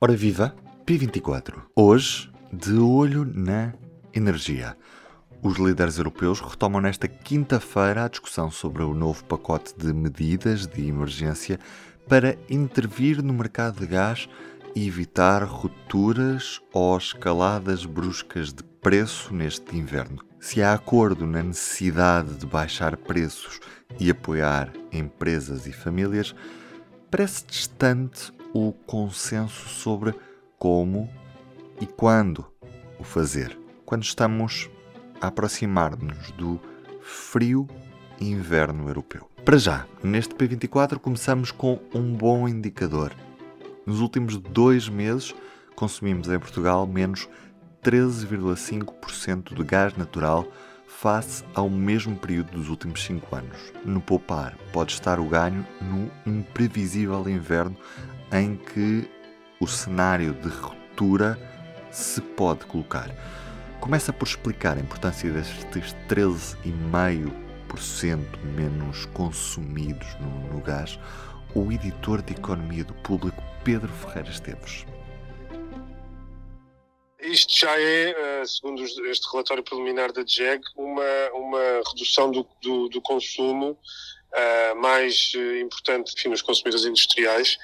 Ora viva, P24. Hoje, de olho na energia. Os líderes europeus retomam nesta quinta-feira a discussão sobre o novo pacote de medidas de emergência para intervir no mercado de gás e evitar rupturas ou escaladas bruscas de preço neste inverno. Se há acordo na necessidade de baixar preços e apoiar empresas e famílias, parece distante o consenso sobre como e quando o fazer. Quando estamos a aproximar-nos do frio inverno europeu. Para já, neste P24 começamos com um bom indicador. Nos últimos dois meses consumimos em Portugal menos 13,5% de gás natural face ao mesmo período dos últimos 5 anos. No poupar pode estar o ganho no imprevisível inverno em que o cenário de ruptura se pode colocar. Começa por explicar a importância destes 13,5% menos consumidos no, no gás o editor de Economia do Público Pedro Ferreira Esteves. Isto já é, eh, segundo este relatório preliminar da DGEG, uma, uma redução do, do, do consumo uh, mais eh, importante enfim, nos consumidores industriais,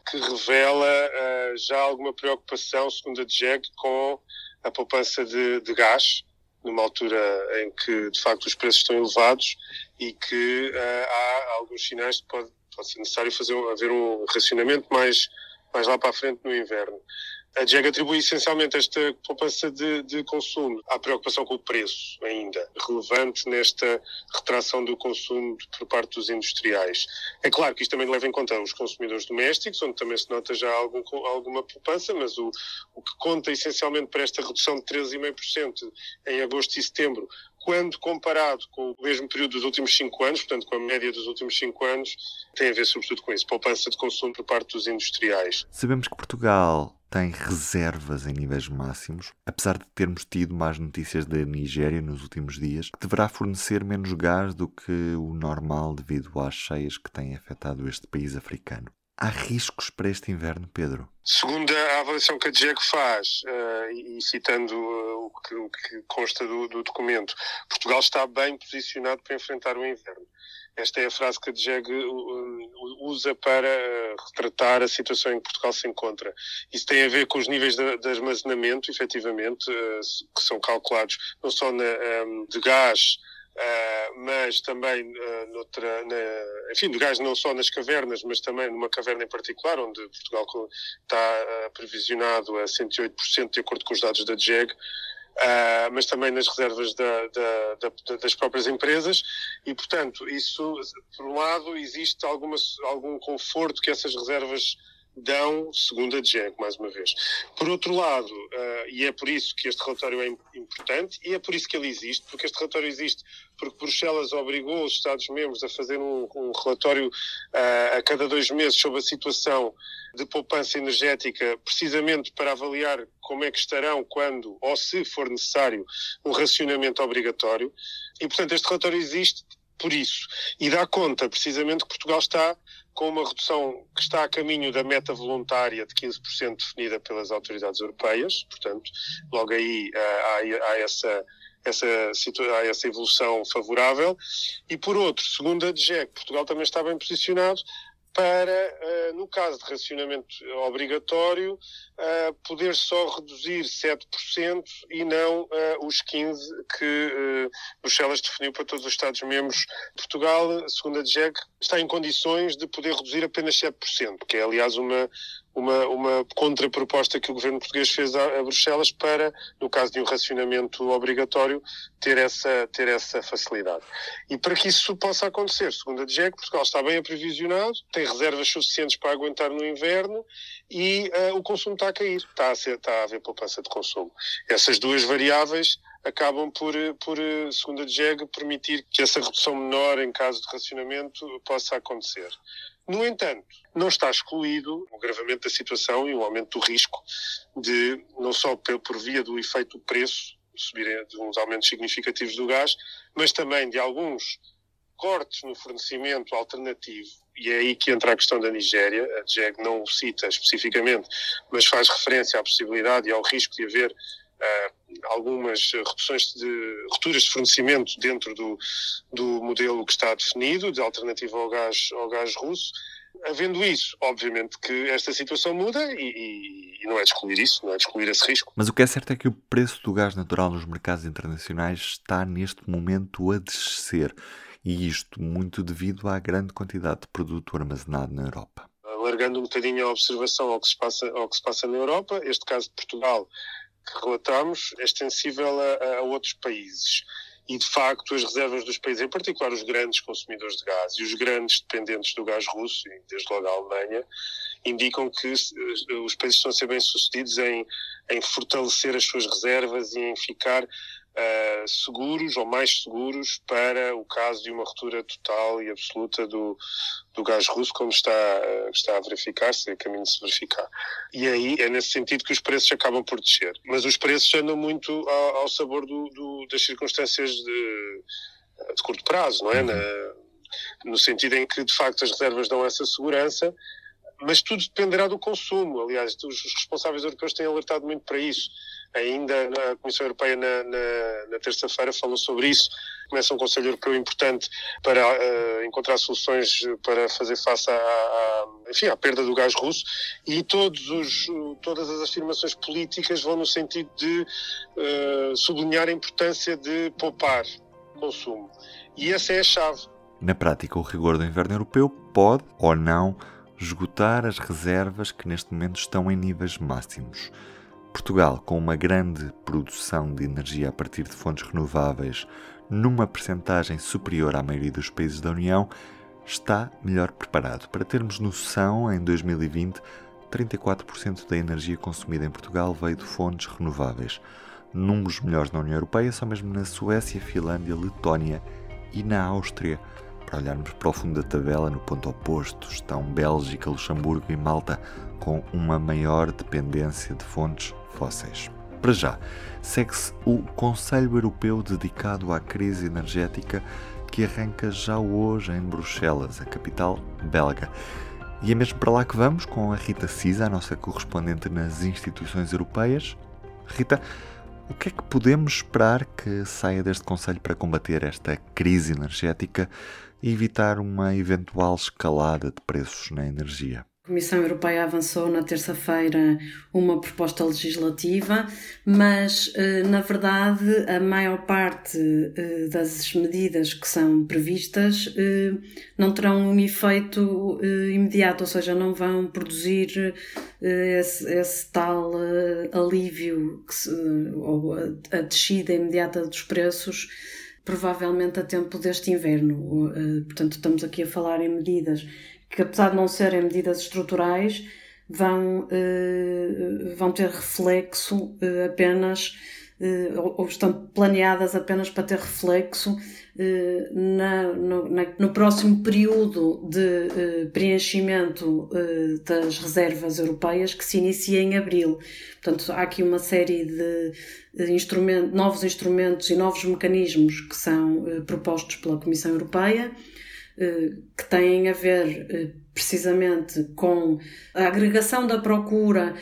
que revela uh, já alguma preocupação, segundo a DGEG, com a poupança de, de, gás, numa altura em que, de facto, os preços estão elevados e que uh, há alguns sinais de que pode, pode ser necessário fazer, haver um racionamento mais, mais lá para a frente no inverno. A JEG atribui essencialmente esta poupança de, de, consumo à preocupação com o preço, ainda, relevante nesta retração do consumo por parte dos industriais. É claro que isto também leva em conta os consumidores domésticos, onde também se nota já algum, alguma poupança, mas o, o que conta essencialmente para esta redução de 13,5% em agosto e setembro quando comparado com o mesmo período dos últimos cinco anos, portanto com a média dos últimos cinco anos, tem a ver sobretudo com isso, poupança de consumo por parte dos industriais. Sabemos que Portugal tem reservas em níveis máximos, apesar de termos tido mais notícias da Nigéria nos últimos dias, que deverá fornecer menos gás do que o normal devido às cheias que têm afetado este país africano. Há riscos para este inverno, Pedro? Segundo a avaliação que a DGEC faz, uh, e citando uh, o, que, o, que, consta do, do, documento, Portugal está bem posicionado para enfrentar o inverno. Esta é a frase que a DGEG usa para eh, retratar a situação em que Portugal se encontra. Isso tem a ver com os níveis de, armazenamento, efetivamente, que são calculados não só na, de gás, Uh, mas também uh, noutra, na, enfim, de gás não só nas cavernas, mas também numa caverna em particular, onde Portugal está uh, previsionado a 108% de acordo com os dados da DGEG, uh, mas também nas reservas da, da, da, das próprias empresas. E, portanto, isso, por um lado, existe alguma, algum conforto que essas reservas dão, segundo a DGEC, mais uma vez. Por outro lado, uh, e é por isso que este relatório é importante, e é por isso que ele existe, porque este relatório existe porque Bruxelas obrigou os Estados-membros a fazer um, um relatório uh, a cada dois meses sobre a situação de poupança energética, precisamente para avaliar como é que estarão quando, ou se for necessário, um racionamento obrigatório. E, portanto, este relatório existe por isso. E dá conta, precisamente, que Portugal está com uma redução que está a caminho da meta voluntária de 15% definida pelas autoridades europeias, portanto, logo aí uh, há, há, essa, essa, essa evolução favorável. E por outro, segundo a DGEC, Portugal também está bem posicionado para, uh, no caso de racionamento obrigatório, uh, poder só reduzir 7% e não uh, os 15% que Bruxelas definiu para todos os Estados-membros. Portugal, segundo a DGEC, está em condições de poder reduzir apenas 7%, que é, aliás, uma, uma, uma contraproposta que o governo português fez a, a, Bruxelas para, no caso de um racionamento obrigatório, ter essa, ter essa facilidade. E para que isso possa acontecer, segundo a DGEC, Portugal está bem aprevisionado, tem reservas suficientes para aguentar no inverno e uh, o consumo está a cair, está a, ser, está a haver poupança de consumo. Essas duas variáveis acabam por, por, segundo a DGEG, permitir que essa redução menor em caso de racionamento possa acontecer. No entanto, não está excluído o agravamento da situação e o aumento do risco de, não só por via do efeito do preço, subir de uns aumentos significativos do gás, mas também de alguns cortes no fornecimento alternativo e é aí que entra a questão da Nigéria. A JEG não o cita especificamente, mas faz referência à possibilidade e ao risco de haver uh, algumas reduções de rupturas de fornecimento dentro do, do modelo que está definido, de alternativa ao gás, ao gás russo. Havendo isso, obviamente que esta situação muda e, e, e, não é de excluir isso, não é de excluir esse risco. Mas o que é certo é que o preço do gás natural nos mercados internacionais está neste momento a descer. E isto muito devido à grande quantidade de produto armazenado na Europa. Alargando um bocadinho a observação ao que se passa, ao que se passa na Europa, este caso de Portugal que relatamos é extensível a, a outros países e de facto as reservas dos países, em particular os grandes consumidores de gás e os grandes dependentes do gás russo, e desde logo a Alemanha, indicam que os países estão a ser bem-sucedidos em, em fortalecer as suas reservas e em ficar uh, seguros ou mais seguros para o caso de uma ruptura total e absoluta do, do gás russo, como está, uh, está a verificar-se, é caminho de se verificar. E aí é nesse sentido que os preços acabam por descer. Mas os preços andam muito ao, ao sabor do, do, das circunstâncias de, de curto prazo, não é? Na, no sentido em que, de facto, as reservas dão essa segurança, mas tudo dependerá do consumo. Aliás, os responsáveis europeus têm alertado muito para isso. Ainda a Comissão Europeia, na, na, na terça-feira, falou sobre isso. Começa um Conselho Europeu importante para uh, encontrar soluções para fazer face à, à, enfim, à perda do gás russo e todos os, todas as afirmações políticas vão no sentido de uh, sublinhar a importância de poupar consumo. E essa é a chave. Na prática, o rigor do inverno europeu pode ou não esgotar as reservas que neste momento estão em níveis máximos. Portugal, com uma grande produção de energia a partir de fontes renováveis, numa percentagem superior à maioria dos países da União, está melhor preparado. Para termos noção, em 2020, 34% da energia consumida em Portugal veio de fontes renováveis. Números melhores na União Europeia são mesmo na Suécia, Finlândia, Letónia e na Áustria. Para olharmos para o fundo da tabela, no ponto oposto, estão Bélgica, Luxemburgo e Malta, com uma maior dependência de fontes fósseis. Para já, segue-se o Conselho Europeu dedicado à crise energética que arranca já hoje em Bruxelas, a capital belga. E é mesmo para lá que vamos com a Rita Cisa, a nossa correspondente nas instituições europeias. Rita, o que é que podemos esperar que saia deste Conselho para combater esta crise energética e evitar uma eventual escalada de preços na energia. A Comissão Europeia avançou na terça-feira uma proposta legislativa, mas eh, na verdade a maior parte eh, das medidas que são previstas eh, não terão um efeito imediato, ou seja, não vão produzir esse, esse tal alívio se, ou a, a descida imediata dos preços provavelmente a tempo deste inverno. Portanto, estamos aqui a falar em medidas que, apesar de não serem medidas estruturais, vão, eh, vão ter reflexo eh, apenas ou estão planeadas apenas para ter reflexo na, no, na, no, próximo período de preenchimento das reservas europeias que se inicia em abril. Portanto, há aqui uma série de instrumento, novos instrumentos e novos mecanismos que são eh, propostos pela Comissão Europeia, eh, que têm a ver eh, precisamente com a agregação da procura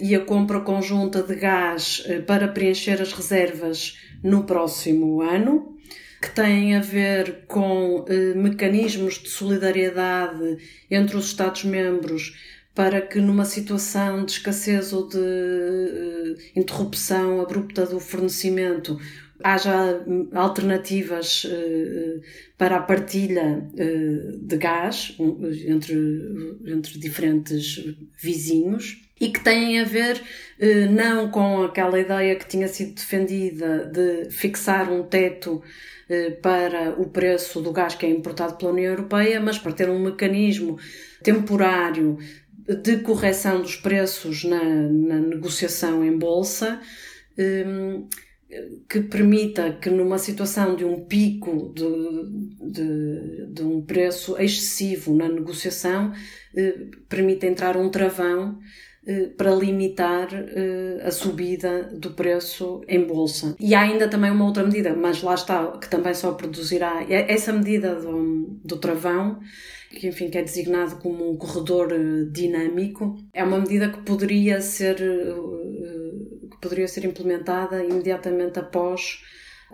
e a compra conjunta de gás para preencher as reservas no próximo ano, que têm a ver com mecanismos de solidariedade entre os Estados-membros para que numa situação de escassez ou de interrupção abrupta do fornecimento haja alternativas uh, para a partilha uh, de gás entre, entre diferentes vizinhos e que têm a ver não com aquela ideia que tinha sido defendida de fixar um teto para o preço do gás que é importado pela União Europeia, mas para ter um mecanismo temporário de correção dos preços na, na negociação em bolsa, um, que permita que numa situação de um pico de, de, de um preço excessivo na negociação, eh, permita entrar um travão eh, para limitar eh, a subida do preço em bolsa. E há ainda também uma outra medida, mas lá está, que também só produzirá essa medida do, do travão, que enfim que é designado como um corredor eh, dinâmico, é uma medida que poderia ser que poderia ser implementada imediatamente após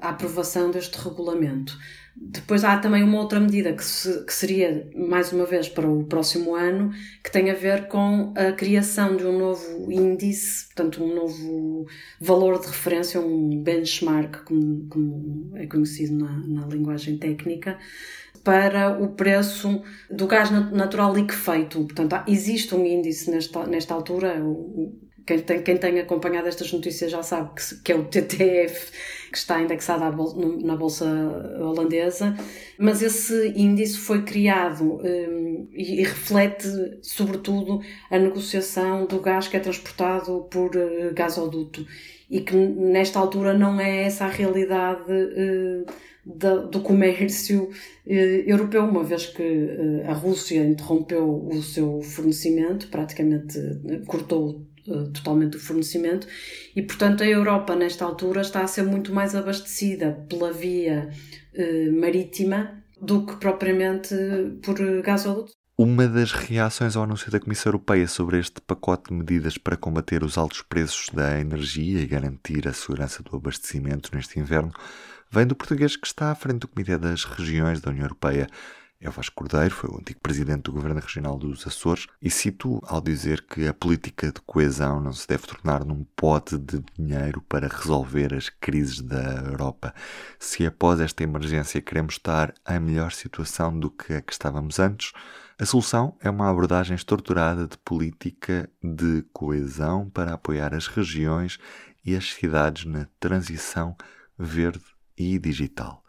a aprovação deste regulamento. Depois há também uma outra medida que, se, que, seria, mais uma vez, para o próximo ano, que tem a ver com a criação de um novo índice, portanto, um novo valor de referência, um benchmark, como, como é conhecido na, na linguagem técnica, para o preço do gás natural liquefeito. Portanto, existe um índice nesta, nesta altura, o, quem tem, quem tem acompanhado estas notícias já sabe que, que é o TTF, que está indexado bolsa, na Bolsa Holandesa, mas esse índice foi criado um, e, e, reflete, sobretudo, a negociação do gás que é transportado por uh, gasoduto. E que nesta altura não é essa a realidade uh, da, do comércio uh, europeu, uma vez que uh, a Rússia interrompeu o seu fornecimento, praticamente cortou totalmente o fornecimento e, portanto, a Europa, nesta altura, está a ser muito mais abastecida pela via eh, marítima do que propriamente por gasoduto. Uma das reações ao anúncio da Comissão Europeia sobre este pacote de medidas para combater os altos preços da energia e garantir a segurança do abastecimento neste inverno vem do português que está à frente do Comitê das Regiões da União Europeia, é Vasco Cordeiro, foi o antigo presidente do Governo Regional dos Açores, e cito ao dizer que a política de coesão não se deve tornar num pote de dinheiro para resolver as crises da Europa. Se após esta emergência queremos estar em melhor situação do que a que estávamos antes, a solução é uma abordagem estruturada de política de coesão para apoiar as regiões e as cidades na transição verde e digital.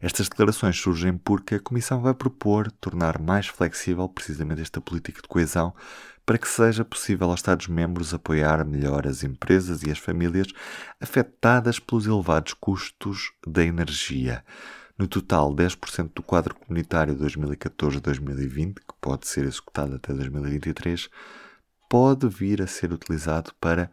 Estas declarações surgem porque a Comissão vai propor tornar mais flexível precisamente esta política de coesão para que seja possível aos Estados-membros apoiar melhor as empresas e as famílias afetadas pelos elevados custos da energia. No total, 10% do quadro comunitário 2014-2020, que pode ser executado até 2023, pode vir a ser utilizado para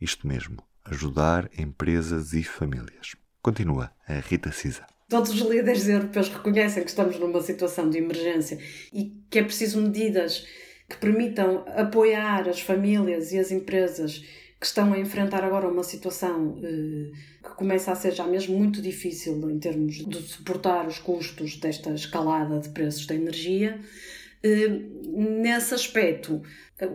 isto mesmo, ajudar empresas e famílias. Continua a Rita Cisa. Todos os líderes europeus reconhecem que estamos numa situação de emergência e que é preciso medidas que permitam apoiar as famílias e as empresas que estão a enfrentar agora uma situação eh, que começa a ser já mesmo muito difícil em termos de suportar os custos desta escalada de preços da energia. Eh, nesse aspecto,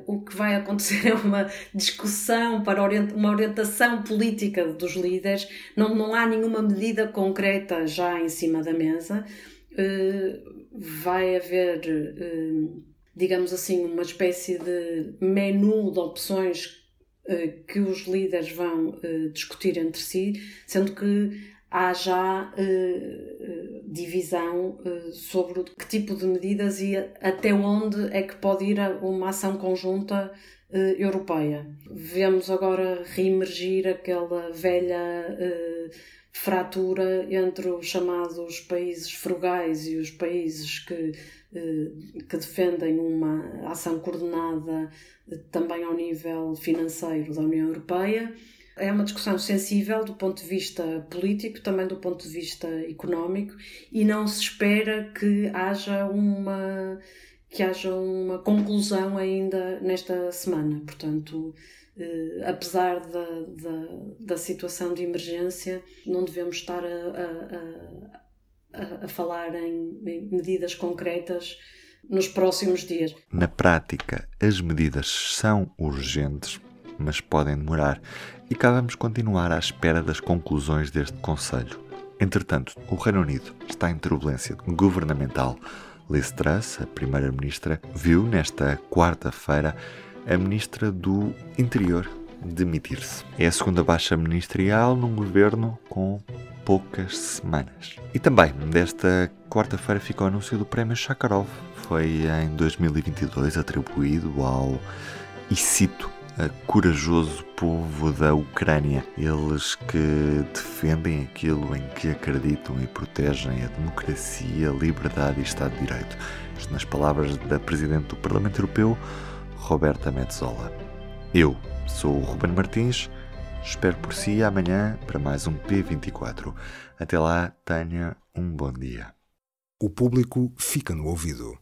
o que vai acontecer é uma discussão para uma orientação política dos líderes. Não, não há nenhuma medida concreta já em cima da mesa. Eh, vai haver, eh, digamos assim, uma espécie de menu de opções que os líderes vão discutir entre si, sendo que há já uh, divisão uh, sobre que tipo de medidas e até onde é que pode ir uma ação conjunta uh, europeia. Vemos agora reemergir aquela velha fratura entre os chamados países frugais e os países que, que defendem uma ação coordenada também ao nível financeiro da União Europeia é uma discussão sensível do ponto de vista político, também do ponto de vista económico, e não se espera que haja uma que haja uma conclusão ainda nesta semana. Portanto, eh, apesar da, da, da, situação de emergência, não devemos estar a, a, a, a falar em, em medidas concretas nos próximos dias. Na prática, as medidas são urgentes, mas podem demorar e cá vamos continuar à espera das conclusões deste Conselho. Entretanto, o Reino Unido está em turbulência governamental. Liz Truss, a Primeira-Ministra, viu nesta quarta-feira a Ministra do Interior demitir-se. É a segunda baixa ministerial num governo com poucas semanas. E também, desta quarta-feira, ficou o anúncio do Prémio Sakharov. Foi em 2022 atribuído ao, e cito, corajoso povo da Ucrânia, eles que defendem aquilo em que acreditam e protegem a democracia, liberdade e Estado de Direito. Isto nas palavras da Presidente do Parlamento Europeu, Roberta Metsola. Eu sou o Ruben Martins, espero por si amanhã para mais um P24. Até lá, tenha um bom dia. O público fica no ouvido.